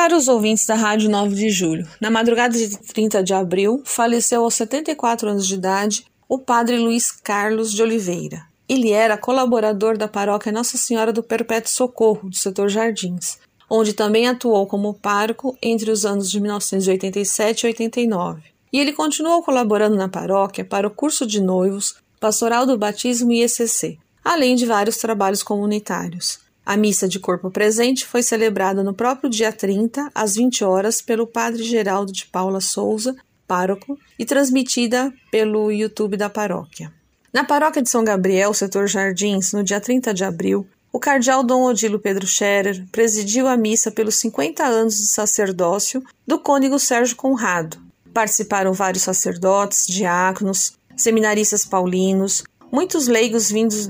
Caros ouvintes da Rádio 9 de Julho, na madrugada de 30 de abril, faleceu aos 74 anos de idade o padre Luiz Carlos de Oliveira. Ele era colaborador da paróquia Nossa Senhora do Perpétuo Socorro, do setor Jardins, onde também atuou como pároco entre os anos de 1987 e 89. E ele continuou colaborando na paróquia para o curso de noivos, pastoral do batismo e ECC, além de vários trabalhos comunitários. A missa de corpo presente foi celebrada no próprio dia 30, às 20 horas, pelo Padre Geraldo de Paula Souza, pároco, e transmitida pelo YouTube da paróquia. Na paróquia de São Gabriel, setor Jardins, no dia 30 de abril, o cardeal Dom Odilo Pedro Scherer presidiu a missa pelos 50 anos de sacerdócio do cônego Sérgio Conrado. Participaram vários sacerdotes, diáconos, seminaristas paulinos, muitos leigos vindos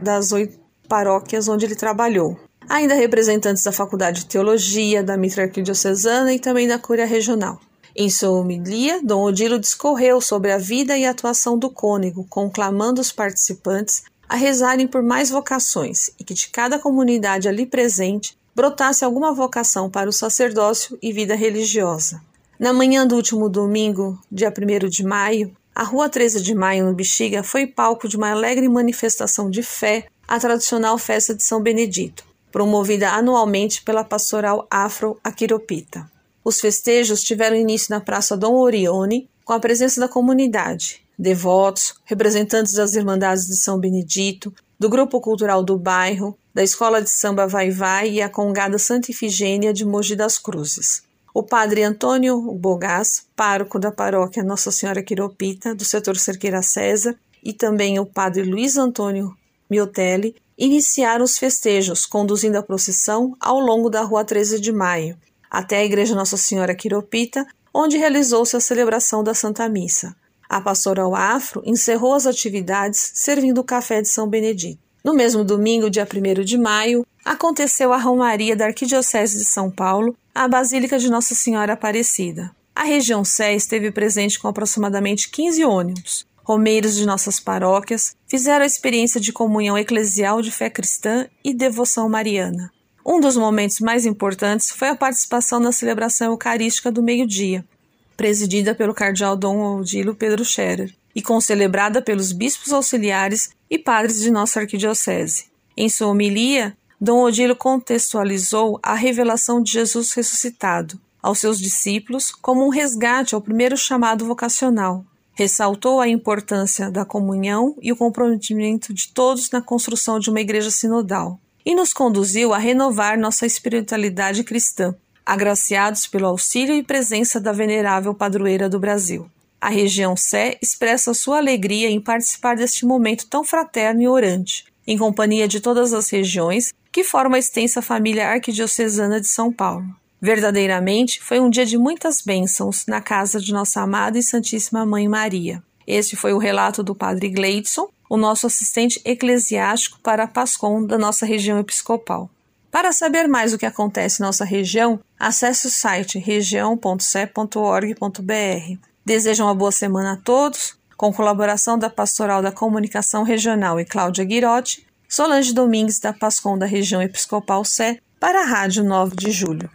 das oito paróquias onde ele trabalhou. Ainda representantes da Faculdade de Teologia, da Mitra Arquidiocesana e também da Cúria Regional. Em sua homilia, Dom Odilo discorreu sobre a vida e atuação do cônego, conclamando os participantes a rezarem por mais vocações e que de cada comunidade ali presente brotasse alguma vocação para o sacerdócio e vida religiosa. Na manhã do último domingo, dia 1 de maio, a Rua 13 de Maio, no Bexiga, foi palco de uma alegre manifestação de fé a tradicional festa de São Benedito, promovida anualmente pela pastoral afro-aquiropita. Os festejos tiveram início na Praça Dom Orione, com a presença da comunidade, devotos, representantes das Irmandades de São Benedito, do Grupo Cultural do Bairro, da Escola de Samba Vai Vai e a Congada Santa Ifigênia de Mogi das Cruzes. O padre Antônio Bogás, pároco da paróquia Nossa Senhora Quiropita, do setor Cerqueira César, e também o padre Luiz Antônio Miotelli, iniciaram os festejos, conduzindo a procissão ao longo da Rua 13 de Maio, até a Igreja Nossa Senhora Quiropita, onde realizou-se a celebração da Santa Missa. A pastoral afro encerrou as atividades servindo o café de São Benedito. No mesmo domingo, dia 1 de maio, aconteceu a Romaria da Arquidiocese de São Paulo à Basílica de Nossa Senhora Aparecida. A região Sé esteve presente com aproximadamente 15 ônibus, romeiros de nossas paróquias, fizeram a experiência de comunhão eclesial de fé cristã e devoção mariana. Um dos momentos mais importantes foi a participação na celebração eucarística do meio-dia, presidida pelo cardeal Dom Odilo Pedro Scherer e concelebrada pelos bispos auxiliares e padres de nossa arquidiocese. Em sua homilia, Dom Odilo contextualizou a revelação de Jesus ressuscitado aos seus discípulos como um resgate ao primeiro chamado vocacional, Ressaltou a importância da comunhão e o comprometimento de todos na construção de uma igreja sinodal e nos conduziu a renovar nossa espiritualidade cristã, agraciados pelo auxílio e presença da venerável padroeira do Brasil. A região Sé expressa sua alegria em participar deste momento tão fraterno e orante, em companhia de todas as regiões que formam a extensa família arquidiocesana de São Paulo. Verdadeiramente foi um dia de muitas bênçãos na casa de nossa amada e Santíssima Mãe Maria. Este foi o relato do Padre Gleidson, o nosso assistente eclesiástico para a Pascom da nossa região episcopal. Para saber mais o que acontece em nossa região, acesse o site região.ce.org.br. Desejo uma boa semana a todos, com colaboração da Pastoral da Comunicação Regional e Cláudia Guirotti, Solange Domingues da Pascom da região episcopal Sé, para a Rádio 9 de Julho.